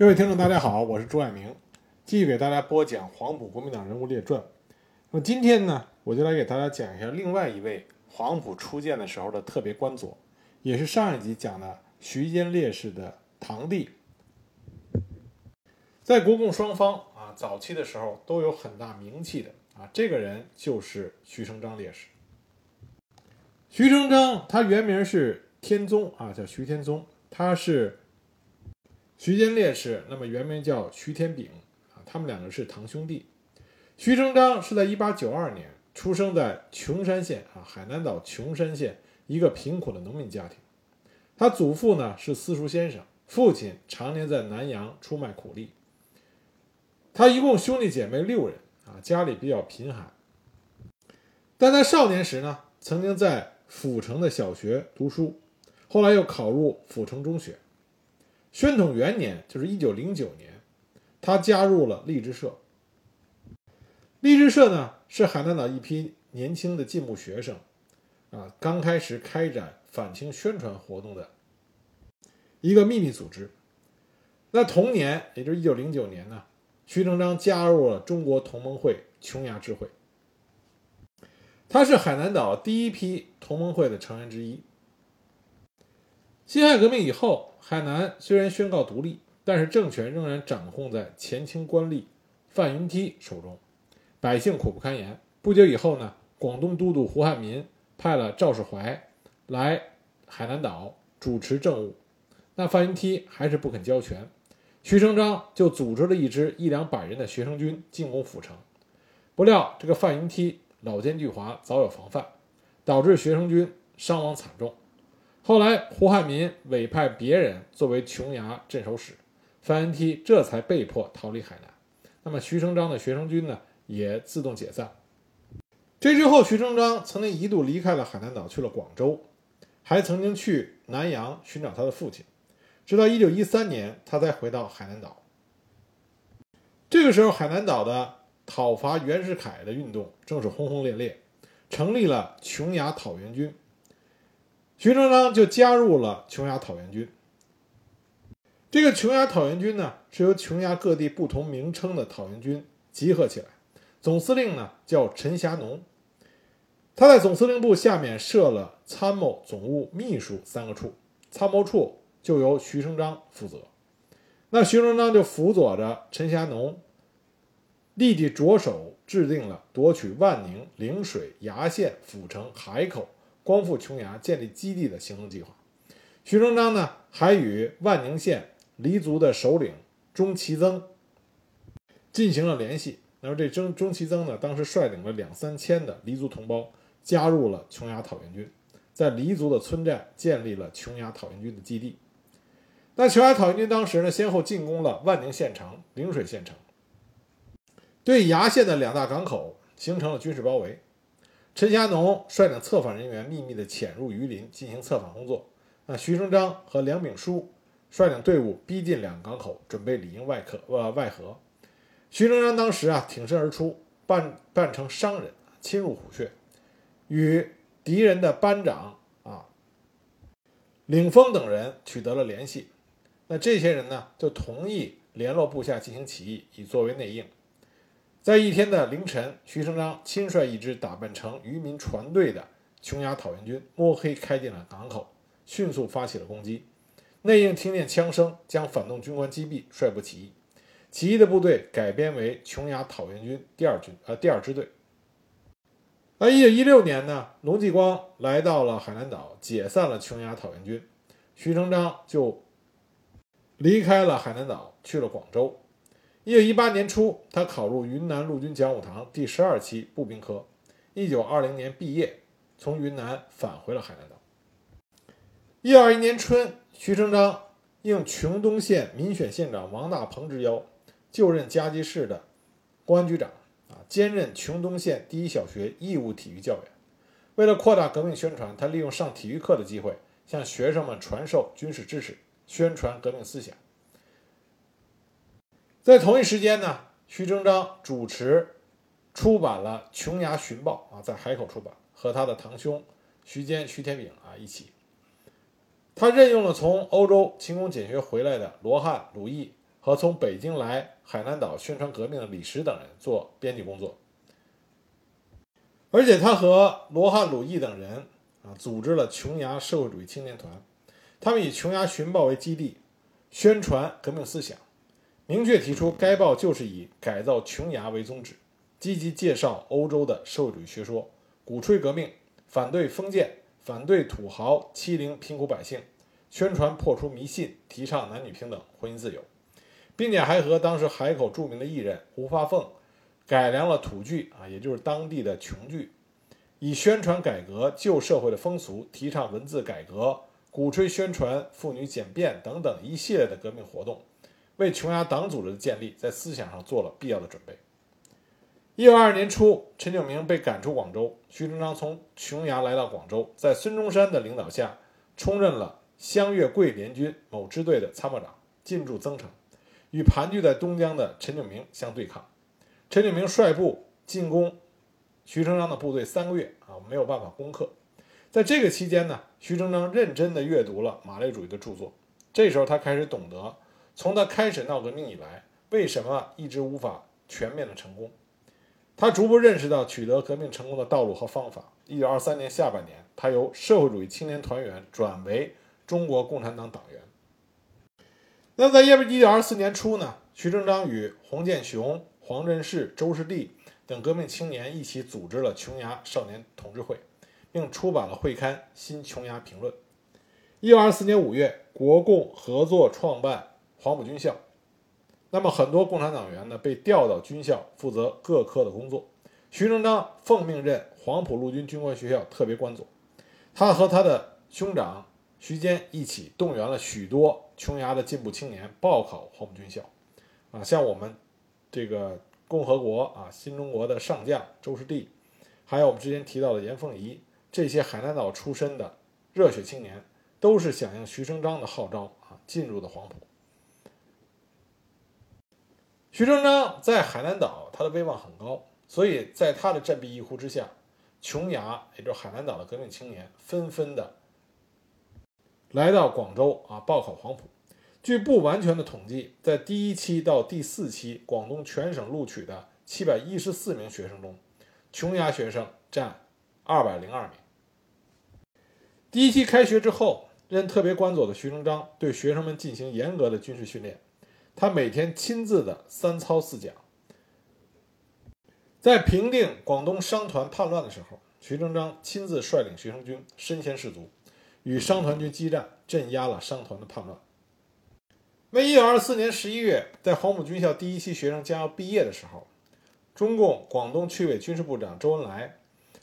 各位听众，大家好，我是朱爱明，继续给大家播讲《黄埔国民党人物列传》。那么今天呢，我就来给大家讲一下另外一位黄埔初建的时候的特别官佐，也是上一集讲的徐坚烈士的堂弟。在国共双方啊，早期的时候都有很大名气的啊，这个人就是徐成章烈士。徐成章，他原名是天宗啊，叫徐天宗，他是。徐坚烈士，那么原名叫徐天炳啊，他们两个是堂兄弟。徐成章是在1892年出生在琼山县啊，海南岛琼山县一个贫苦的农民家庭。他祖父呢是私塾先生，父亲常年在南洋出卖苦力。他一共兄弟姐妹六人啊，家里比较贫寒。但在少年时呢，曾经在府城的小学读书，后来又考入府城中学。宣统元年，就是一九零九年，他加入了励志社。励志社呢，是海南岛一批年轻的进步学生，啊，刚开始开展反清宣传活动的一个秘密组织。那同年，也就是一九零九年呢，徐成章加入了中国同盟会琼崖支会，他是海南岛第一批同盟会的成员之一。辛亥革命以后。海南虽然宣告独立，但是政权仍然掌控在前清官吏范云梯手中，百姓苦不堪言。不久以后呢，广东都督胡汉民派了赵世怀来海南岛主持政务，那范云梯还是不肯交权，徐成章就组织了一支一两百人的学生军进攻府城，不料这个范云梯老奸巨猾，早有防范，导致学生军伤亡惨重。后来，胡汉民委派别人作为琼崖镇守使，范恩梯这才被迫逃离海南。那么，徐成章的学生军呢，也自动解散。这之后，徐成章曾经一度离开了海南岛，去了广州，还曾经去南洋寻找他的父亲。直到1913年，他才回到海南岛。这个时候，海南岛的讨伐袁世凯的运动正是轰轰烈烈，成立了琼崖讨袁军。徐成章就加入了琼崖讨袁军。这个琼崖讨袁军呢，是由琼崖各地不同名称的讨袁军集合起来，总司令呢叫陈霞农。他在总司令部下面设了参谋、总务、秘书三个处，参谋处就由徐成章负责。那徐成章就辅佐着陈霞农，立即着手制定了夺取万宁、陵水、崖县、府城、海口。光复琼崖、建立基地的行动计划。徐成章呢，还与万宁县黎族的首领钟其增进行了联系。那么这钟钟其增呢，当时率领了两三千的黎族同胞加入了琼崖讨袁军，在黎族的村寨建立了琼崖讨袁军的基地。那琼崖讨袁军当时呢，先后进攻了万宁县城、陵水县城，对崖县的两大港口形成了军事包围。陈霞农率领策反人员秘密地潜入榆林进行策反工作。那徐成章和梁炳书率领队伍逼近两个港口，准备里应外客呃外合。徐成章当时啊挺身而出，扮扮成商人，侵入虎穴，与敌人的班长啊领峰等人取得了联系。那这些人呢就同意联络部下进行起义，以作为内应。在一天的凌晨，徐成章亲率一支打扮成渔民船队的琼崖讨袁军，摸黑开进了港口，迅速发起了攻击。内应听见枪声，将反动军官击毙，率部起义。起义的部队改编为琼崖讨袁军第二军，呃，第二支队。那一九一六年呢，龙继光来到了海南岛，解散了琼崖讨袁军，徐成章就离开了海南岛，去了广州。一九一八年初，他考入云南陆军讲武堂第十二期步兵科。一九二零年毕业，从云南返回了海南岛。一九二一年春，徐成章应琼东县民选县长王大鹏之邀，就任嘉基市的公安局长，啊，兼任琼东县第一小学义务体育教员。为了扩大革命宣传，他利用上体育课的机会，向学生们传授军事知识，宣传革命思想。在同一时间呢，徐成章主持出版了《琼崖寻报》啊，在海口出版，和他的堂兄徐坚、徐天炳啊一起。他任用了从欧洲勤工俭学回来的罗汉、鲁毅和从北京来海南岛宣传革命的李石等人做编辑工作。而且他和罗汉鲁毅等人啊，组织了琼崖社会主义青年团，他们以琼崖寻报为基地，宣传革命思想，明确提出该报就是以改造琼崖为宗旨，积极介绍欧洲的社会主义学说，鼓吹革命，反对封建，反对土豪欺凌贫苦百姓，宣传破除迷信，提倡男女平等、婚姻自由，并且还和当时海口著名的艺人胡发凤。改良了土剧啊，也就是当地的琼剧，以宣传改革旧社会的风俗，提倡文字改革，鼓吹宣传妇女简便等等一系列的革命活动，为琼崖党组织的建立在思想上做了必要的准备。一九二二年初，陈炯明被赶出广州，徐成章从琼崖来到广州，在孙中山的领导下，充任了湘粤桂联军某支队的参谋长，进驻增城，与盘踞在东江的陈炯明相对抗。陈炯明率部进攻徐成章的部队三个月啊，没有办法攻克。在这个期间呢，徐成章认真地阅读了马列主义的著作。这时候他开始懂得，从他开始闹革命以来，为什么一直无法全面的成功。他逐步认识到取得革命成功的道路和方法。一九二三年下半年，他由社会主义青年团员转为中国共产党党员。那在一九二四年初呢，徐成章与洪建雄。黄振士、周士第等革命青年一起组织了琼崖少年同志会，并出版了会刊《新琼崖评论》。一九二四年五月，国共合作创办黄埔军校。那么，很多共产党员呢被调到军校负责各科的工作。徐成章奉命任黄埔陆军军官学校特别官佐。他和他的兄长徐坚一起动员了许多琼崖的进步青年报考黄埔军校。啊，像我们。这个共和国啊，新中国的上将周士第，还有我们之前提到的严凤仪，这些海南岛出身的热血青年，都是响应徐成章的号召啊，进入的黄埔。徐成章在海南岛，他的威望很高，所以在他的振臂一呼之下，琼崖，也就是海南岛的革命青年，纷纷的来到广州啊，报考黄埔。据不完全的统计，在第一期到第四期广东全省录取的七百一十四名学生中，琼崖学生占二百零二名。第一期开学之后，任特别官佐的徐成章对学生们进行严格的军事训练，他每天亲自的三操四讲。在平定广东商团叛乱的时候，徐成章亲自率领学生军身先士卒，与商团军激战，镇压了商团的叛乱。为一九二四年十一月，在黄埔军校第一期学生将要毕业的时候，中共广东区委军事部长周恩来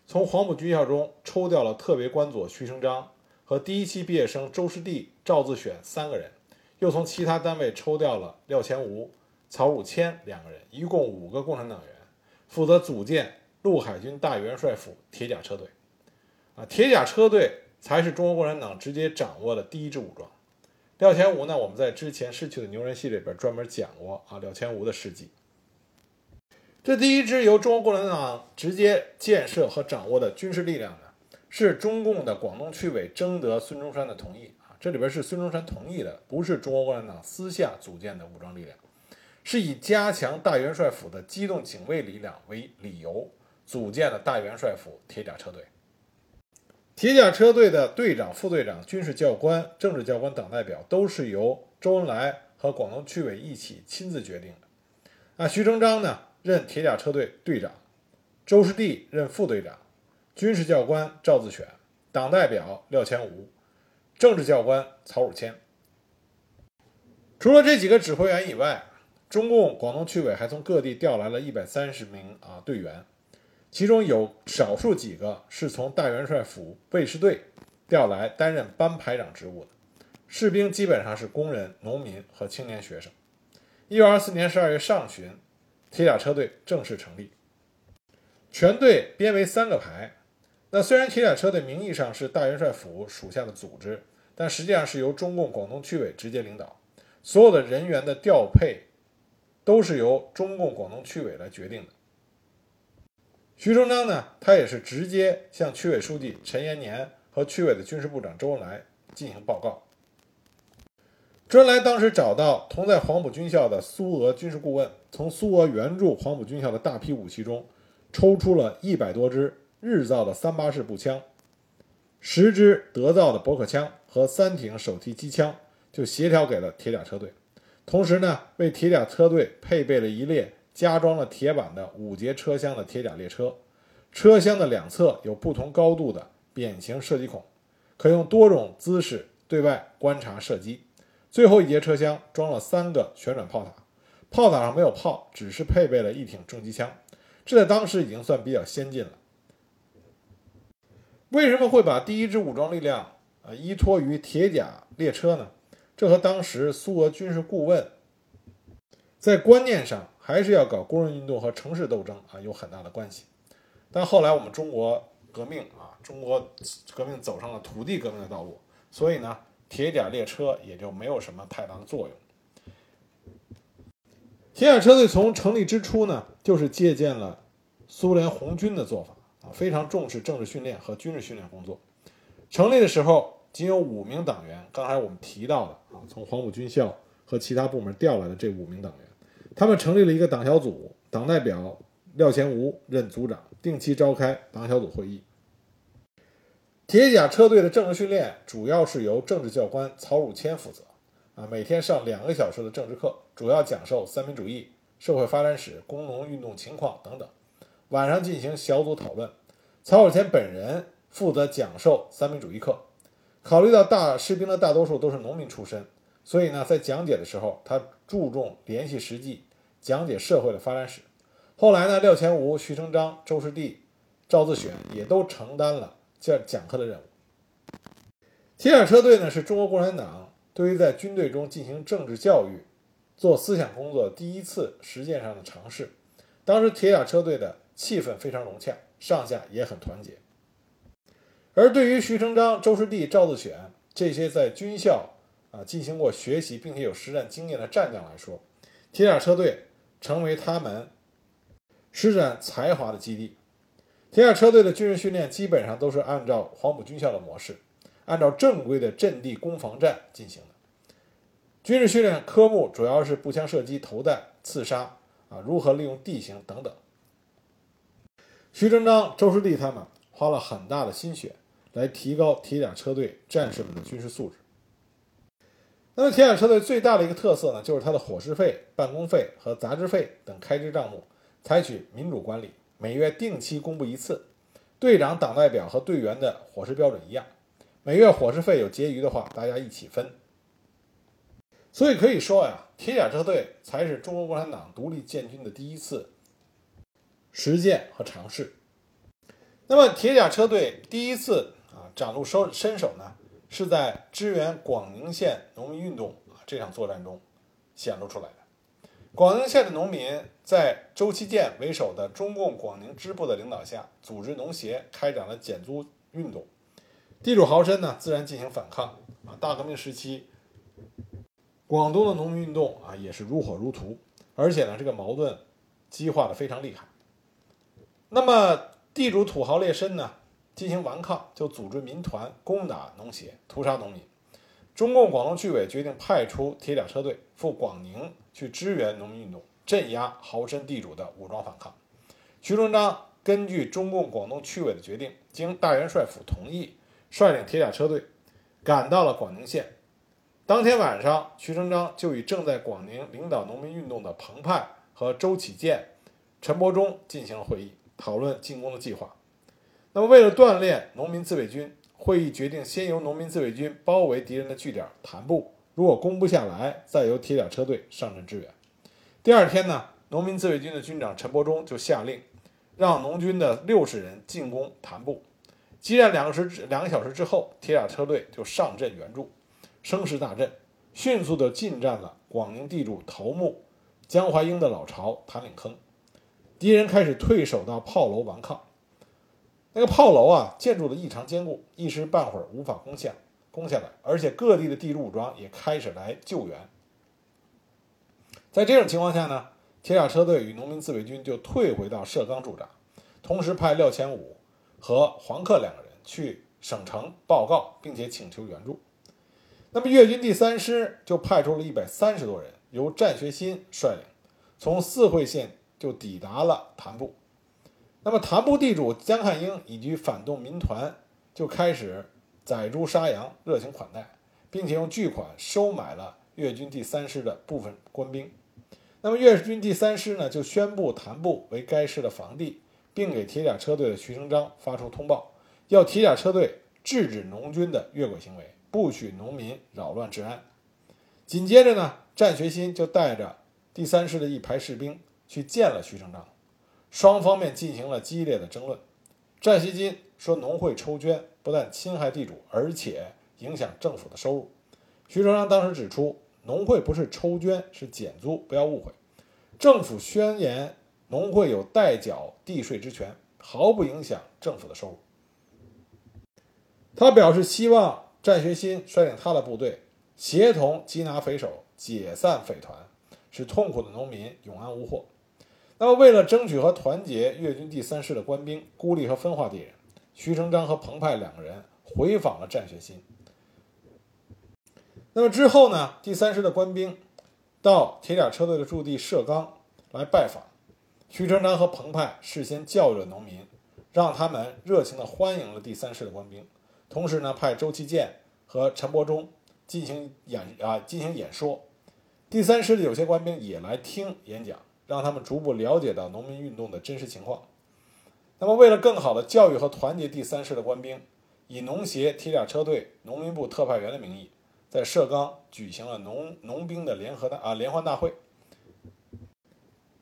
从黄埔军校中抽调了特别官佐徐成章和第一期毕业生周士第、赵自选三个人，又从其他单位抽调了廖乾吾、曹汝谦两个人，一共五个共产党员，负责组建陆海军大元帅府铁甲车队。啊，铁甲车队才是中国共产党直接掌握的第一支武装。廖乾吾呢？我们在之前逝去的牛人戏里边专门讲过啊，廖乾吾的事迹。这第一支由中国共产党直接建设和掌握的军事力量呢，是中共的广东区委征得孙中山的同意，这里边是孙中山同意的，不是中国共产党私下组建的武装力量，是以加强大元帅府的机动警卫力量为理由组建的大元帅府铁甲车队。铁甲车队的队长、副队长、军事教官、政治教官、党代表都是由周恩来和广东区委一起亲自决定的。那，徐成章呢任铁甲车队队长，周士第任副队长，军事教官赵自选，党代表廖乾吾，政治教官曹汝谦。除了这几个指挥员以外，中共广东区委还从各地调来了一百三十名啊队员。其中有少数几个是从大元帅府卫士队调来担任班排长职务的士兵，基本上是工人、农民和青年学生。一九二四年十二月上旬，铁甲车队正式成立，全队编为三个排。那虽然铁甲车队名义上是大元帅府属下的组织，但实际上是由中共广东区委直接领导，所有的人员的调配都是由中共广东区委来决定的。徐成章呢，他也是直接向区委书记陈延年和区委的军事部长周恩来进行报告。周恩来当时找到同在黄埔军校的苏俄军事顾问，从苏俄援助黄埔军校的大批武器中，抽出了一百多支日造的三八式步枪，十支德造的驳壳枪和三挺手提机枪，就协调给了铁甲车队。同时呢，为铁甲车队配备了一列加装了铁板的五节车厢的铁甲列车，车厢的两侧有不同高度的扁形射击孔，可用多种姿势对外观察射击。最后一节车厢装了三个旋转炮塔，炮塔上没有炮，只是配备了一挺重机枪，这在当时已经算比较先进了。为什么会把第一支武装力量啊依托于铁甲列车呢？这和当时苏俄军事顾问在观念上还是要搞工人运动和城市斗争啊有很大的关系。但后来我们中国革命啊，中国革命走上了土地革命的道路，所以呢。铁甲列车也就没有什么太大的作用。铁甲车队从成立之初呢，就是借鉴了苏联红军的做法非常重视政治训练和军事训练工作。成立的时候仅有五名党员，刚才我们提到的啊，从黄埔军校和其他部门调来的这五名党员，他们成立了一个党小组，党代表廖乾吾任组长，定期召开党小组会议。铁甲车队的政治训练主要是由政治教官曹汝谦负责，啊，每天上两个小时的政治课，主要讲授三民主义、社会发展史、工农运动情况等等。晚上进行小组讨论，曹汝谦本人负责讲授三民主义课。考虑到大士兵的大多数都是农民出身，所以呢，在讲解的时候，他注重联系实际，讲解社会的发展史。后来呢，廖乾吾、徐成章、周士第、赵自选也都承担了。讲讲课的任务。铁甲车队呢，是中国共产党对于在军队中进行政治教育、做思想工作第一次实践上的尝试。当时铁甲车队的气氛非常融洽，上下也很团结。而对于徐成章、周士第、赵自选这些在军校啊进行过学习并且有实战经验的战将来说，铁甲车队成为他们施展才华的基地。铁甲车队的军事训练基本上都是按照黄埔军校的模式，按照正规的阵地攻防战进行的。军事训练科目主要是步枪射击、投弹、刺杀啊，如何利用地形等等。徐成章、周士第他们花了很大的心血来提高铁甲车队战士们的军事素质。那么，铁甲车队最大的一个特色呢，就是它的伙食费、办公费和杂志费等开支账目采取民主管理。每月定期公布一次，队长、党代表和队员的伙食标准一样。每月伙食费有结余的话，大家一起分。所以可以说呀，铁甲车队才是中国共产党独立建军的第一次实践和尝试。那么，铁甲车队第一次啊展露身身手呢，是在支援广宁县农民运动啊这场作战中显露出来的。广宁县的农民在周其建为首的中共广宁支部的领导下，组织农协开展了减租运动。地主豪绅呢，自然进行反抗啊。大革命时期，广东的农民运动啊，也是如火如荼，而且呢，这个矛盾激化的非常厉害。那么，地主土豪劣绅呢，进行顽抗，就组织民团攻打农协，屠杀农民。中共广东区委决定派出铁甲车队赴广宁。去支援农民运动，镇压豪绅地主的武装反抗。徐成章根据中共广东区委的决定，经大元帅府同意，率领铁甲车队赶到了广宁县。当天晚上，徐成章就与正在广宁领导农民运动的彭湃和周启建、陈伯忠进行了会议，讨论进攻的计划。那么，为了锻炼农民自卫军，会议决定先由农民自卫军包围敌人的据点谭部。如果攻不下来，再由铁甲车队上阵支援。第二天呢，农民自卫军的军长陈伯忠就下令，让农军的六十人进攻谭部。激战两个时两个小时之后，铁甲车队就上阵援助，声势大振，迅速地进占了广宁地主头目江怀英的老巢谭岭坑。敌人开始退守到炮楼顽抗。那个炮楼啊，建筑的异常坚固，一时半会儿无法攻下。攻下来，而且各地的地主武装也开始来救援。在这种情况下呢，铁甲车队与农民自卫军就退回到社冈驻扎，同时派廖乾武和黄克两个人去省城报告，并且请求援助。那么粤军第三师就派出了一百三十多人，由战学新率领，从四会县就抵达了谭部。那么谭部地主江汉英以及反动民团就开始宰猪杀羊，热情款待，并且用巨款收买了粤军第三师的部分官兵。那么粤军第三师呢，就宣布谭部为该师的防地，并给铁甲车队的徐成章发出通报，要铁甲车队制止农军的越轨行为，不许农民扰乱治安。紧接着呢，战学新就带着第三师的一排士兵去见了徐成章。双方面进行了激烈的争论。战学新说，农会抽捐不但侵害地主，而且影响政府的收入。徐成章当时指出，农会不是抽捐，是减租，不要误会。政府宣言，农会有代缴地税之权，毫不影响政府的收入。他表示希望战学新率领他的部队，协同缉拿匪首，解散匪团，使痛苦的农民永安无祸。那么，为了争取和团结粤军第三师的官兵，孤立和分化敌人，徐成章和彭湃两个人回访了战学新。那么之后呢？第三师的官兵到铁甲车队的驻地社冈来拜访，徐成章和彭湃事先教育了农民，让他们热情地欢迎了第三师的官兵，同时呢，派周其建和陈伯忠进行演啊进行演说，第三师的有些官兵也来听演讲。让他们逐步了解到农民运动的真实情况。那么，为了更好的教育和团结第三师的官兵，以农协、铁甲车队、农民部特派员的名义，在社冈举行了农农兵的联合大啊联欢大会。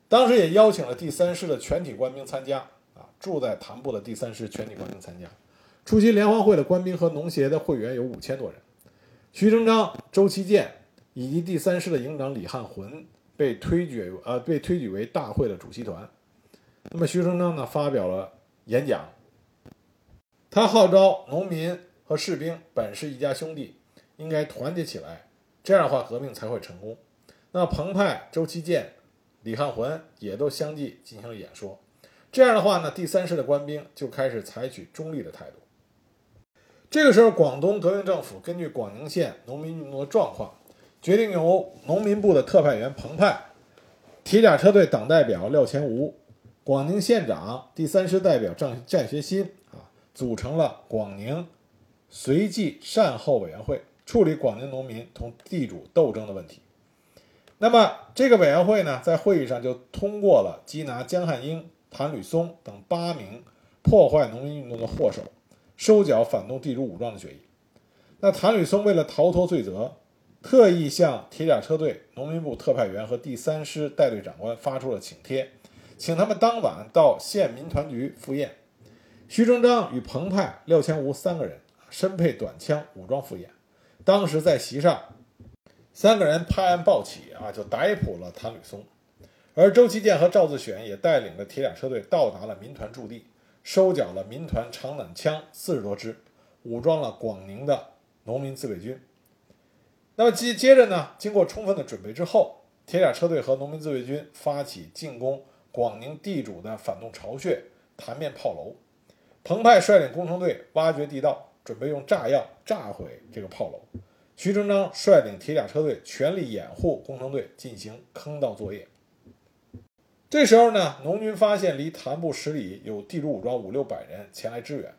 当时也邀请了第三师的全体官兵参加啊，住在谭部的第三师全体官兵参加。出席联欢会的官兵和农协的会员有五千多人。徐成章、周其建以及第三师的营长李汉魂。被推举呃被推举为大会的主席团，那么徐成章呢发表了演讲，他号召农民和士兵本是一家兄弟，应该团结起来，这样的话革命才会成功。那彭湃、周其建、李汉魂也都相继进行了演说，这样的话呢，第三师的官兵就开始采取中立的态度。这个时候，广东革命政府根据广宁县农民运动的状况。决定由农民部的特派员彭湃、铁甲车队党代表廖前吾、广宁县长第三师代表战战学新啊，组成了广宁随即善后委员会，处理广宁农民同地主斗争的问题。那么这个委员会呢，在会议上就通过了缉拿江汉英、谭吕松等八名破坏农民运动的祸首，收缴反动地主武装的决议。那谭吕松为了逃脱罪责。特意向铁甲车队、农民部特派员和第三师带队长官发出了请帖，请他们当晚到县民团局赴宴。徐成章与彭湃、廖千吾三个人身配短枪，武装赴宴。当时在席上，三个人拍案抱起啊，就逮捕了谭吕松。而周其建和赵自选也带领着铁甲车队到达了民团驻地，收缴了民团长短枪四十多支，武装了广宁的农民自卫军。那么接接着呢？经过充分的准备之后，铁甲车队和农民自卫军发起进攻广宁地主的反动巢穴——潭面炮楼。彭湃率领工程队挖掘地道，准备用炸药炸毁这个炮楼。徐成章率领铁甲车队全力掩护工程队进行坑道作业。这时候呢，农军发现离谭部十里有地主武装五六百人前来支援。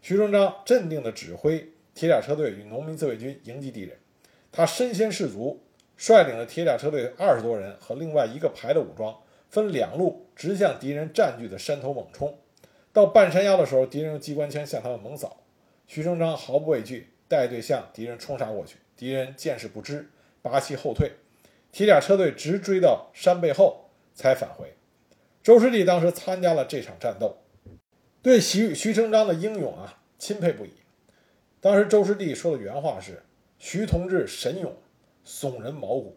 徐成章镇定地指挥铁甲车队与农民自卫军迎击敌人。他身先士卒，率领着铁甲车队二十多人和另外一个排的武装，分两路直向敌人占据的山头猛冲。到半山腰的时候，敌人用机关枪向他们猛扫。徐成章毫不畏惧，带队向敌人冲杀过去。敌人见势不知，拔旗后退。铁甲车队直追到山背后才返回。周师弟当时参加了这场战斗，对徐徐成章的英勇啊钦佩不已。当时周师弟说的原话是。徐同志神勇，耸人毛骨。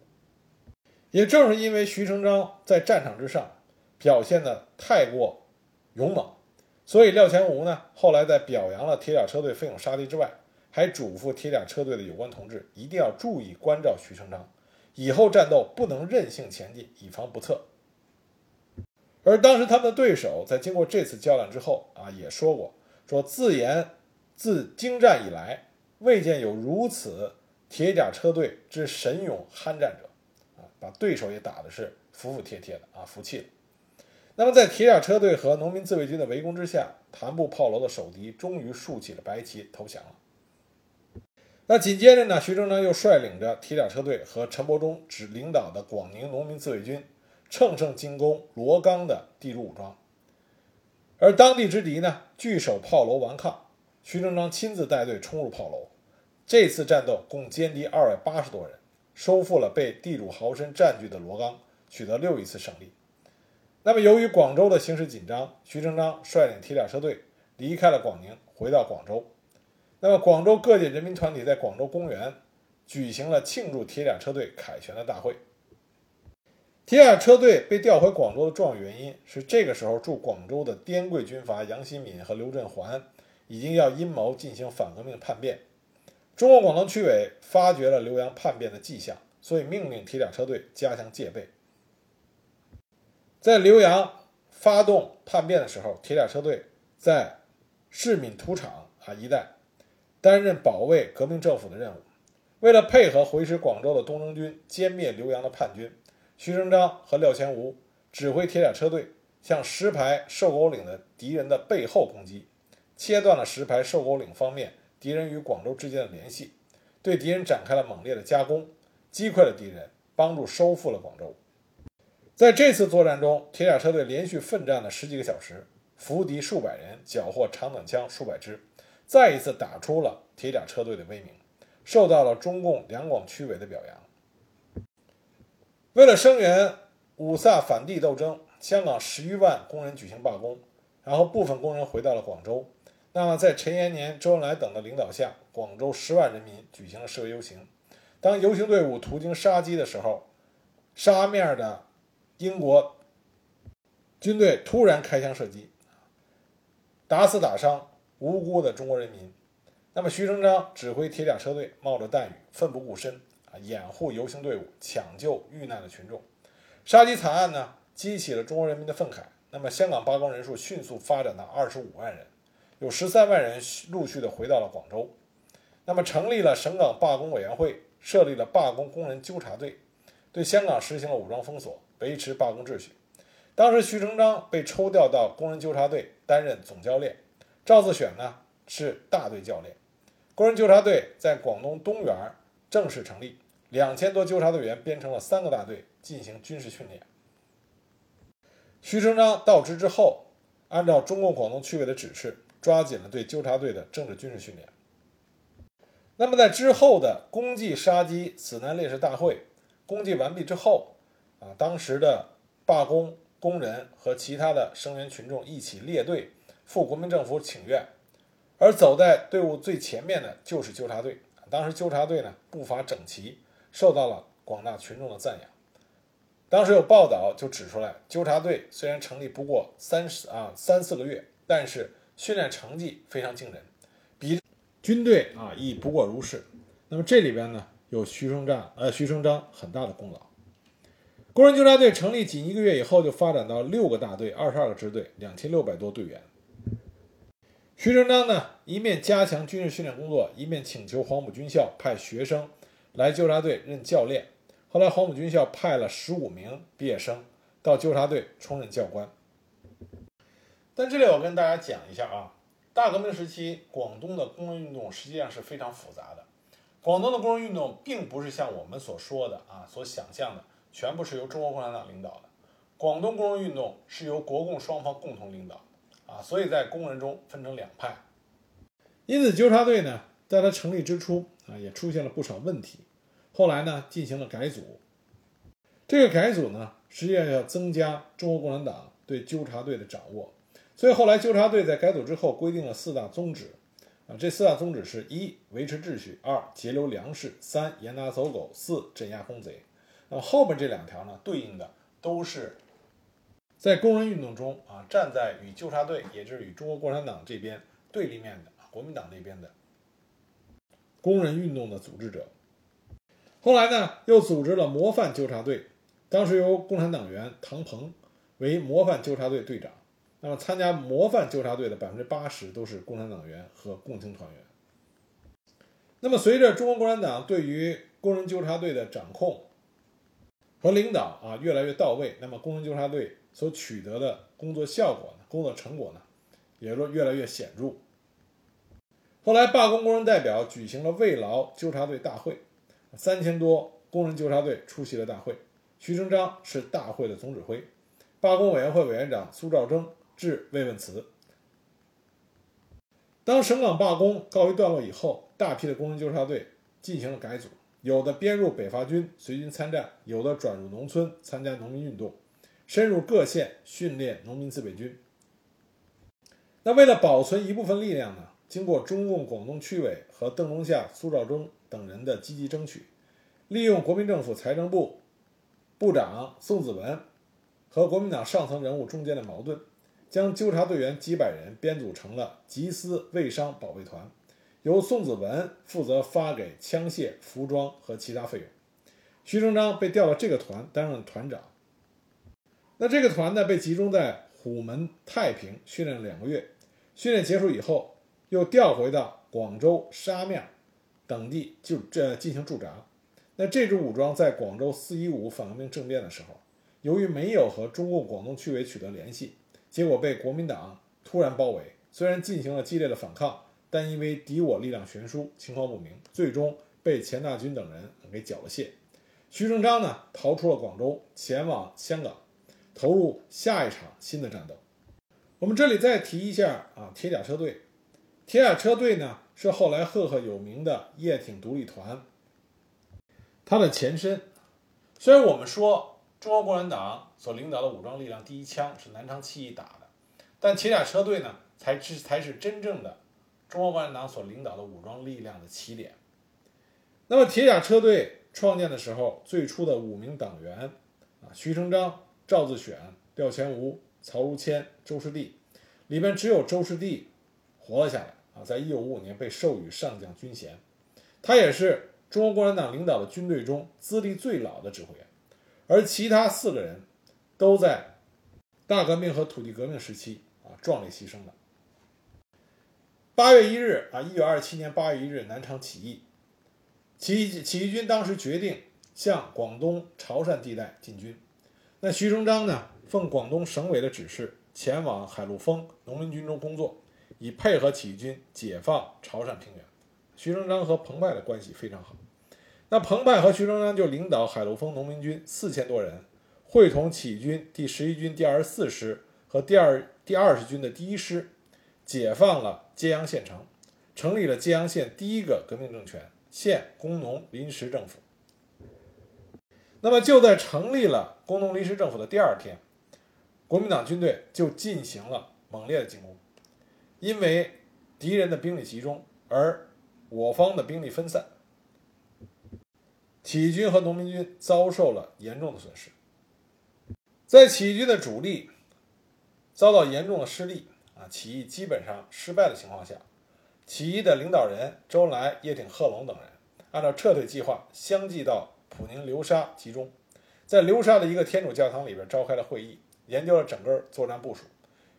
也正是因为徐成章在战场之上表现的太过勇猛，所以廖前吾呢后来在表扬了铁甲车队奋勇杀敌之外，还嘱咐铁甲车队的有关同志一定要注意关照徐成章，以后战斗不能任性前进，以防不测。而当时他们的对手在经过这次较量之后啊，也说过说自言自经战以来。未见有如此铁甲车队之神勇酣战者，啊，把对手也打的是服服帖帖的啊，服气了。那么在铁甲车队和农民自卫军的围攻之下，谭部炮楼的守敌终于竖起了白旗投降了。那紧接着呢，徐成章又率领着铁甲车队和陈伯忠指领导的广宁农民自卫军，乘胜进攻罗岗的地主武装。而当地之敌呢，据守炮楼顽抗，徐成章亲自带队冲入炮楼。这次战斗共歼敌二百八十多人，收复了被地主豪绅占据的罗岗，取得又一次胜利。那么，由于广州的形势紧张，徐成章率领铁甲车队离开了广宁，回到广州。那么，广州各界人民团体在广州公园举行了庆祝铁甲车队凯旋的大会。铁甲车队被调回广州的重要原因是，这个时候驻广州的滇桂军阀杨新敏和刘振环已经要阴谋进行反革命叛变。中国广东区委发觉了刘洋叛变的迹象，所以命令铁甲车队加强戒备。在刘洋发动叛变的时候，铁甲车队在市闽土场啊一带担任保卫革命政府的任务。为了配合回师广州的东征军歼灭刘洋的叛军。徐成章和廖乾吾指挥铁甲车队向石牌瘦狗岭的敌人的背后攻击，切断了石牌瘦狗岭方面敌人与广州之间的联系，对敌人展开了猛烈的夹攻，击溃了敌人，帮助收复了广州。在这次作战中，铁甲车队连续奋战了十几个小时，俘敌数百人，缴获长短枪数百支，再一次打出了铁甲车队的威名，受到了中共两广区委的表扬。为了声援五卅反帝斗争，香港十余万工人举行罢工，然后部分工人回到了广州。那么，在陈延年、周恩来等的领导下，广州十万人民举行了示威游行。当游行队伍途经沙基的时候，沙面的英国军队突然开枪射击，打死打伤无辜的中国人民。那么，徐成章指挥铁甲车队冒着弹雨，奋不顾身啊。掩护游行队伍，抢救遇难的群众。杀鸡惨案呢，激起了中国人民的愤慨。那么，香港罢工人数迅速发展到二十五万人，有十三万人陆续的回到了广州。那么，成立了省港罢工委员会，设立了罢工工人纠察队，对香港实行了武装封锁，维持罢工秩序。当时，徐成章被抽调到工人纠察队担任总教练，赵自选呢是大队教练。工人纠察队在广东东园正式成立。两千多纠察队员编成了三个大队进行军事训练。徐成章到职之后，按照中共广东区委的指示，抓紧了对纠察队的政治军事训练。那么在之后的公祭杀鸡死难烈士大会公祭完毕之后，啊，当时的罢工工人和其他的声援群众一起列队赴国民政府请愿，而走在队伍最前面的就是纠察队。当时纠察队呢步伐整齐。受到了广大群众的赞扬。当时有报道就指出来，纠察队虽然成立不过三十啊三四个月，但是训练成绩非常惊人，比军队啊亦不过如是。那么这里边呢有徐成章呃徐成章很大的功劳。工人纠察队成立仅一个月以后，就发展到六个大队、二十二个支队、两千六百多队员。徐成章呢一面加强军事训练工作，一面请求黄埔军校派学生。来纠察队任教练，后来黄埔军校派了十五名毕业生到纠察队充任教官。但这里我跟大家讲一下啊，大革命时期广东的工人运动实际上是非常复杂的。广东的工人运动并不是像我们所说的啊所想象的，全部是由中国共产党领导的。广东工人运动是由国共双方共同领导啊，所以在工人中分成两派。因此，纠察队呢，在它成立之初啊，也出现了不少问题。后来呢，进行了改组。这个改组呢，实际上要增加中国共产党对纠察队的掌握。所以后来纠察队在改组之后规定了四大宗旨，啊，这四大宗旨是一维持秩序，二截留粮食，三严打走狗，四镇压空贼。那么后面这两条呢，对应的都是在工人运动中啊，站在与纠察队，也就是与中国共产党这边对立面的国民党那边的工人运动的组织者。后来呢，又组织了模范纠察队，当时由共产党员唐鹏为模范纠察队队长。那么，参加模范纠察队的百分之八十都是共产党员和共青团员。那么，随着中国共产党对于工人纠察队的掌控和领导啊越来越到位，那么工人纠察队所取得的工作效果呢，工作成果呢，也就越来越显著。后来，罢工工人代表举行了慰劳纠察队大会，三千多工人纠察队出席了大会。徐成章是大会的总指挥，罢工委员会委员长苏兆征致慰问词。当省港罢工告一段落以后，大批的工人纠察队进行了改组，有的编入北伐军随军参战，有的转入农村参加农民运动，深入各县训练农民自卫军。那为了保存一部分力量呢？经过中共广东区委和邓中夏、苏兆征等人的积极争取，利用国民政府财政部部长宋子文和国民党上层人物中间的矛盾，将纠察队员几百人编组成了缉私卫商保卫团，由宋子文负责发给枪械、服装和其他费用。徐成章被调到这个团担任团长。那这个团呢，被集中在虎门太平训练两个月，训练结束以后。又调回到广州、沙面等地就这进行驻扎。那这支武装在广州四一五反革命政变的时候，由于没有和中共广东区委取得联系，结果被国民党突然包围。虽然进行了激烈的反抗，但因为敌我力量悬殊，情况不明，最终被钱大钧等人给缴了械。徐成章呢，逃出了广州，前往香港，投入下一场新的战斗。我们这里再提一下啊，铁甲车队。铁甲车队呢，是后来赫赫有名的叶挺独立团，它的前身。虽然我们说中国共产党所领导的武装力量第一枪是南昌起义打的，但铁甲车队呢，才是才是真正的中国共产党所领导的武装力量的起点。那么，铁甲车队创建的时候，最初的五名党员啊，徐成章、赵自选、廖全吾、曹如谦、周士第，里面只有周士第活了下来。啊，在一九五五年被授予上将军衔，他也是中国共产党领导的军队中资历最老的指挥员，而其他四个人都在大革命和土地革命时期啊壮烈牺牲了。八月一日啊，一九二七年八月一日，南昌起义，起义起义军当时决定向广东潮汕地带进军，那徐成章呢，奉广东省委的指示，前往海陆丰农民军中工作。以配合起义军解放潮汕平原，徐成章和彭湃的关系非常好。那彭湃和徐成章就领导海陆丰农民军四千多人，会同起义军第十一军第二十四师和第二第二十军的第一师，解放了揭阳县城，成立了揭阳县第一个革命政权——县工农临时政府。那么就在成立了工农临时政府的第二天，国民党军队就进行了猛烈的进攻。因为敌人的兵力集中，而我方的兵力分散，起义军和农民军遭受了严重的损失。在起义军的主力遭到严重的失利啊，起义基本上失败的情况下，起义的领导人周恩来、叶挺、贺龙等人按照撤退计划，相继到普宁流沙集中，在流沙的一个天主教堂里边召开了会议，研究了整个作战部署。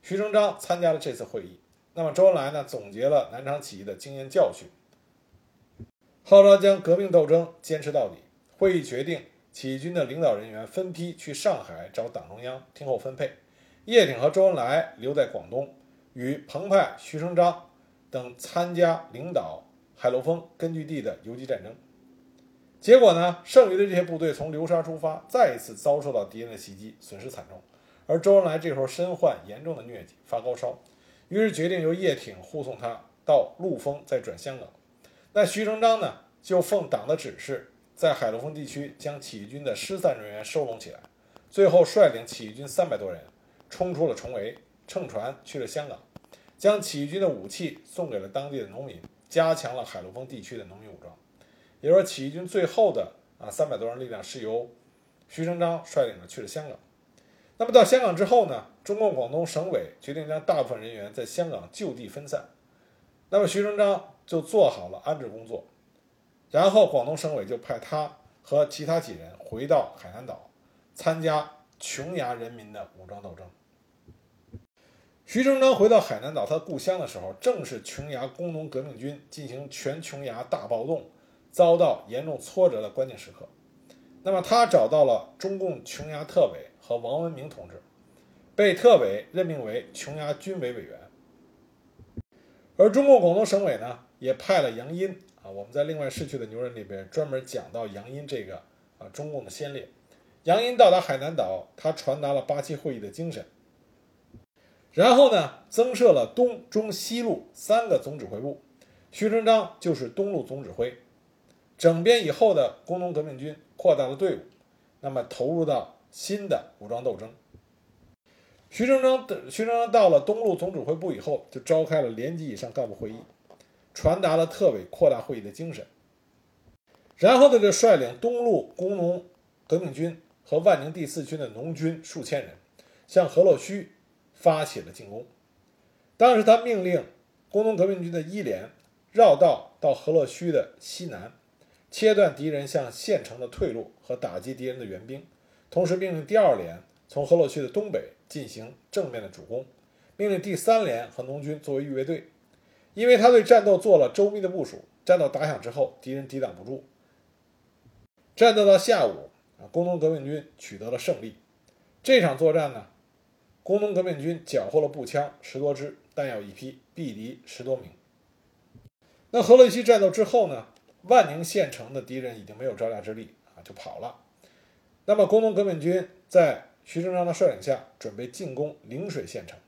徐成章参加了这次会议。那么周恩来呢，总结了南昌起义的经验教训，号召将革命斗争坚持到底。会议决定，起义军的领导人员分批去上海找党中央听候分配，叶挺和周恩来留在广东，与彭湃、徐成章等参加领导海陆丰根据地的游击战争。结果呢，剩余的这些部队从流沙出发，再一次遭受到敌人的袭击，损失惨重。而周恩来这时候身患严重的疟疾，发高烧。于是决定由叶挺护送他到陆丰，再转香港。那徐成章呢，就奉党的指示，在海陆丰地区将起义军的失散人员收拢起来，最后率领起义军三百多人冲出了重围，乘船去了香港，将起义军的武器送给了当地的农民，加强了海陆丰地区的农民武装。也就是说，起义军最后的啊三百多人力量是由徐成章率领着去了香港。那么到香港之后呢？中共广东省委决定将大部分人员在香港就地分散。那么徐成章就做好了安置工作，然后广东省委就派他和其他几人回到海南岛，参加琼崖人民的武装斗争。徐成章回到海南岛他故乡的时候，正是琼崖工农革命军进行全琼崖大暴动，遭到严重挫折的关键时刻。那么他找到了中共琼崖特委和王文明同志，被特委任命为琼崖军委委员。而中共广东省委呢，也派了杨殷啊，我们在另外逝去的牛人里边专门讲到杨殷这个啊中共的先烈。杨殷到达海南岛，他传达了八七会议的精神。然后呢，增设了东中西路三个总指挥部，徐成章就是东路总指挥。整编以后的工农革命军扩大了队伍，那么投入到新的武装斗争。徐成章的徐成章到了东路总指挥部以后，就召开了连级以上干部会议，传达了特委扩大会议的精神。然后他，就率领东路工农革命军和万宁第四军的农军数千人，向河洛区。发起了进攻。当时他命令工农革命军的一连绕道到河洛区的西南，切断敌人向县城的退路和打击敌人的援兵。同时命令第二连从河洛区的东北进行正面的主攻，命令第三连和农军作为预备队。因为他对战斗做了周密的部署，战斗打响之后，敌人抵挡不住。战斗到下午，啊，工农革命军取得了胜利。这场作战呢？工农革命军缴获了步枪十多支，弹药一批，毙敌十多名。那河洛区战斗之后呢？万宁县城的敌人已经没有招架之力啊，就跑了。那么工农革命军在徐成章的率领下，准备进攻陵水县城。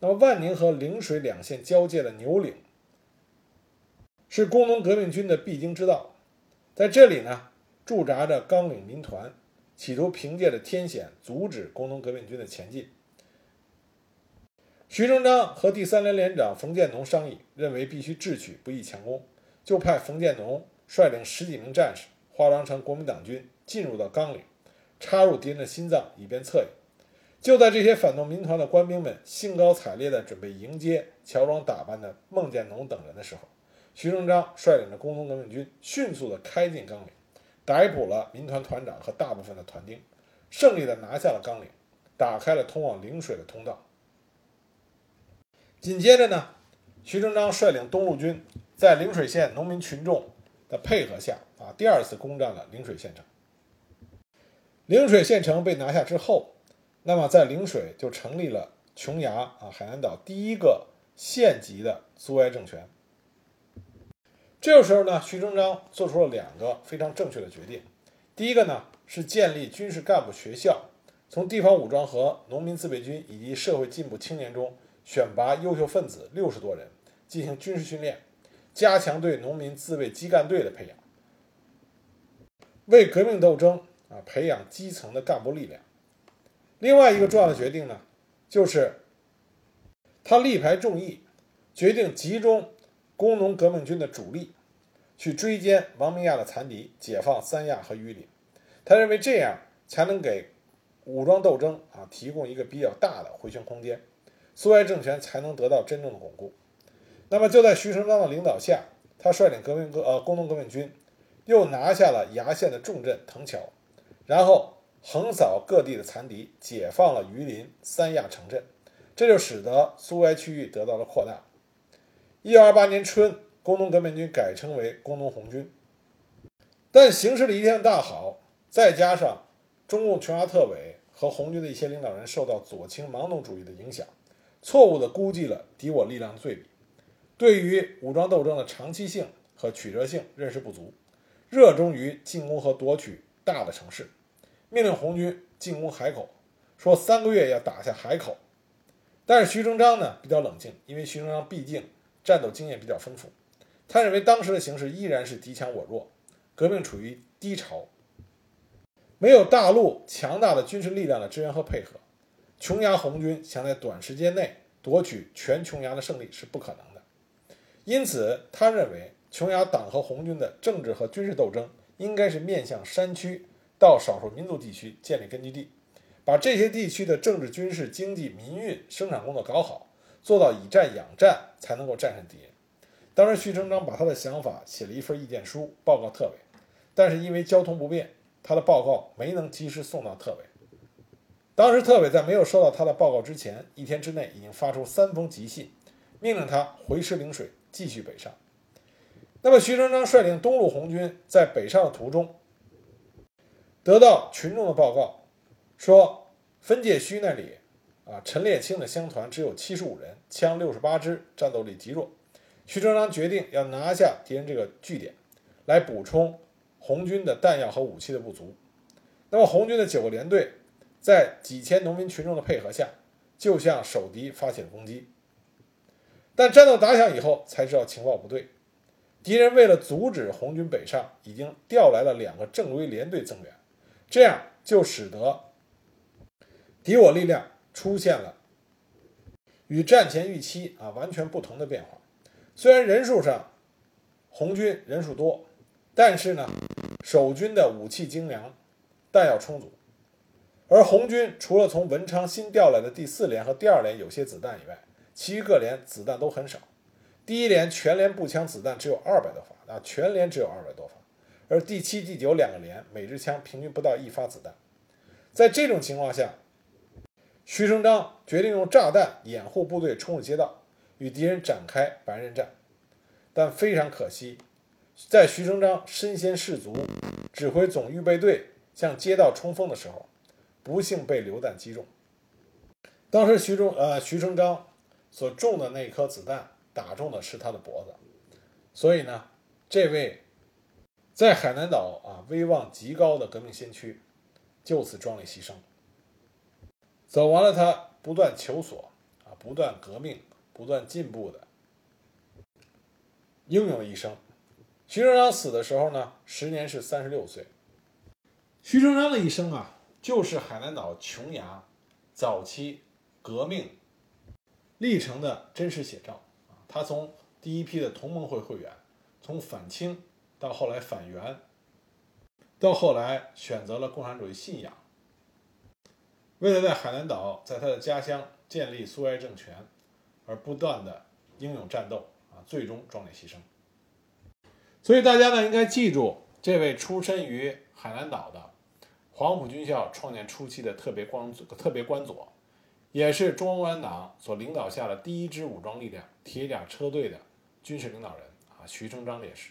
那么万宁和陵水两县交界的牛岭，是工农革命军的必经之道，在这里呢，驻扎着纲领民团，企图凭借着天险阻止工农革命军的前进。徐成章和第三连连长冯建农商议，认为必须智取，不宜强攻，就派冯建农率领十几名战士，化妆成国民党军，进入到纲领，插入敌人的心脏，以便策应。就在这些反动民团的官兵们兴高采烈地准备迎接乔装打扮的孟建农等人的时候，徐成章率领着工农革命军迅速地开进纲领，逮捕了民团团长和大部分的团丁，胜利地拿下了纲领，打开了通往陵水的通道。紧接着呢，徐成章率领东路军在陵水县农民群众的配合下啊，第二次攻占了陵水县城。陵水县城被拿下之后，那么在陵水就成立了琼崖啊海南岛第一个县级的苏维埃政权。这个时候呢，徐成章做出了两个非常正确的决定。第一个呢是建立军事干部学校，从地方武装和农民自卫军以及社会进步青年中。选拔优秀分子六十多人进行军事训练，加强对农民自卫基干队的培养，为革命斗争啊培养基层的干部力量。另外一个重要的决定呢，就是他力排众议，决定集中工农革命军的主力去追歼王明亚的残敌，解放三亚和榆林。他认为这样才能给武装斗争啊提供一个比较大的回旋空间。苏维埃政权才能得到真正的巩固。那么就在徐成章的领导下，他率领革命革呃工农革命军，又拿下了崖县的重镇藤桥，然后横扫各地的残敌，解放了榆林、三亚城镇，这就使得苏维埃区域得到了扩大。一九二八年春，工农革命军改称为工农红军。但形势的一片大好，再加上中共琼崖特委和红军的一些领导人受到左倾盲动主义的影响。错误地估计了敌我力量的对比，对于武装斗争的长期性和曲折性认识不足，热衷于进攻和夺取大的城市，命令红军进攻海口，说三个月要打下海口。但是徐成章呢比较冷静，因为徐成章毕竟战斗经验比较丰富，他认为当时的形势依然是敌强我弱，革命处于低潮，没有大陆强大的军事力量的支援和配合。琼崖红军想在短时间内夺取全琼崖的胜利是不可能的，因此他认为琼崖党和红军的政治和军事斗争应该是面向山区到少数民族地区建立根据地，把这些地区的政治、军事、经济、民运、生产工作搞好，做到以战养战，才能够战胜敌人。当时徐成章把他的想法写了一份意见书报告特委，但是因为交通不便，他的报告没能及时送到特委。当时特委在没有收到他的报告之前，一天之内已经发出三封急信，命令他回师领水，继续北上。那么，徐成章率领东路红军在北上的途中，得到群众的报告，说分界区那里啊，陈烈清的乡团只有七十五人，枪六十八支，战斗力极弱。徐成章决定要拿下敌人这个据点，来补充红军的弹药和武器的不足。那么，红军的九个连队在几千农民群众的配合下，就向守敌发起了攻击。但战斗打响以后，才知道情报不对。敌人为了阻止红军北上，已经调来了两个正规连队增援，这样就使得敌我力量出现了与战前预期啊完全不同的变化。虽然人数上红军人数多，但是呢，守军的武器精良，弹药充足，而红军除了从文昌新调来的第四连和第二连有些子弹以外，其余各连子弹都很少。第一连全连步枪子弹只有二百多发啊，全连只有二百多发，而第七、第九两个连每支枪平均不到一发子弹。在这种情况下，徐成章决定用炸弹掩护部队冲入街道，与敌人展开白刃战。但非常可惜，在徐成章身先士卒，指挥总预备队向街道冲锋的时候，不幸被榴弹击中。当时徐中呃徐成章所中的那颗子弹。打中的是他的脖子，所以呢，这位在海南岛啊威望极高的革命先驱就此壮烈牺牲，走完了他不断求索啊、不断革命、不断进步的英勇一生。徐成章死的时候呢，时年是三十六岁。徐成章的一生啊，就是海南岛琼崖早期革命历程的真实写照。他从第一批的同盟会会员，从反清到后来反袁，到后来选择了共产主义信仰，为了在海南岛，在他的家乡建立苏维埃政权，而不断的英勇战斗啊，最终壮烈牺牲。所以大家呢应该记住这位出身于海南岛的黄埔军校创建初期的特别光特别官佐。也是中国共产党所领导下的第一支武装力量——铁甲车队的军事领导人啊，徐成章烈士。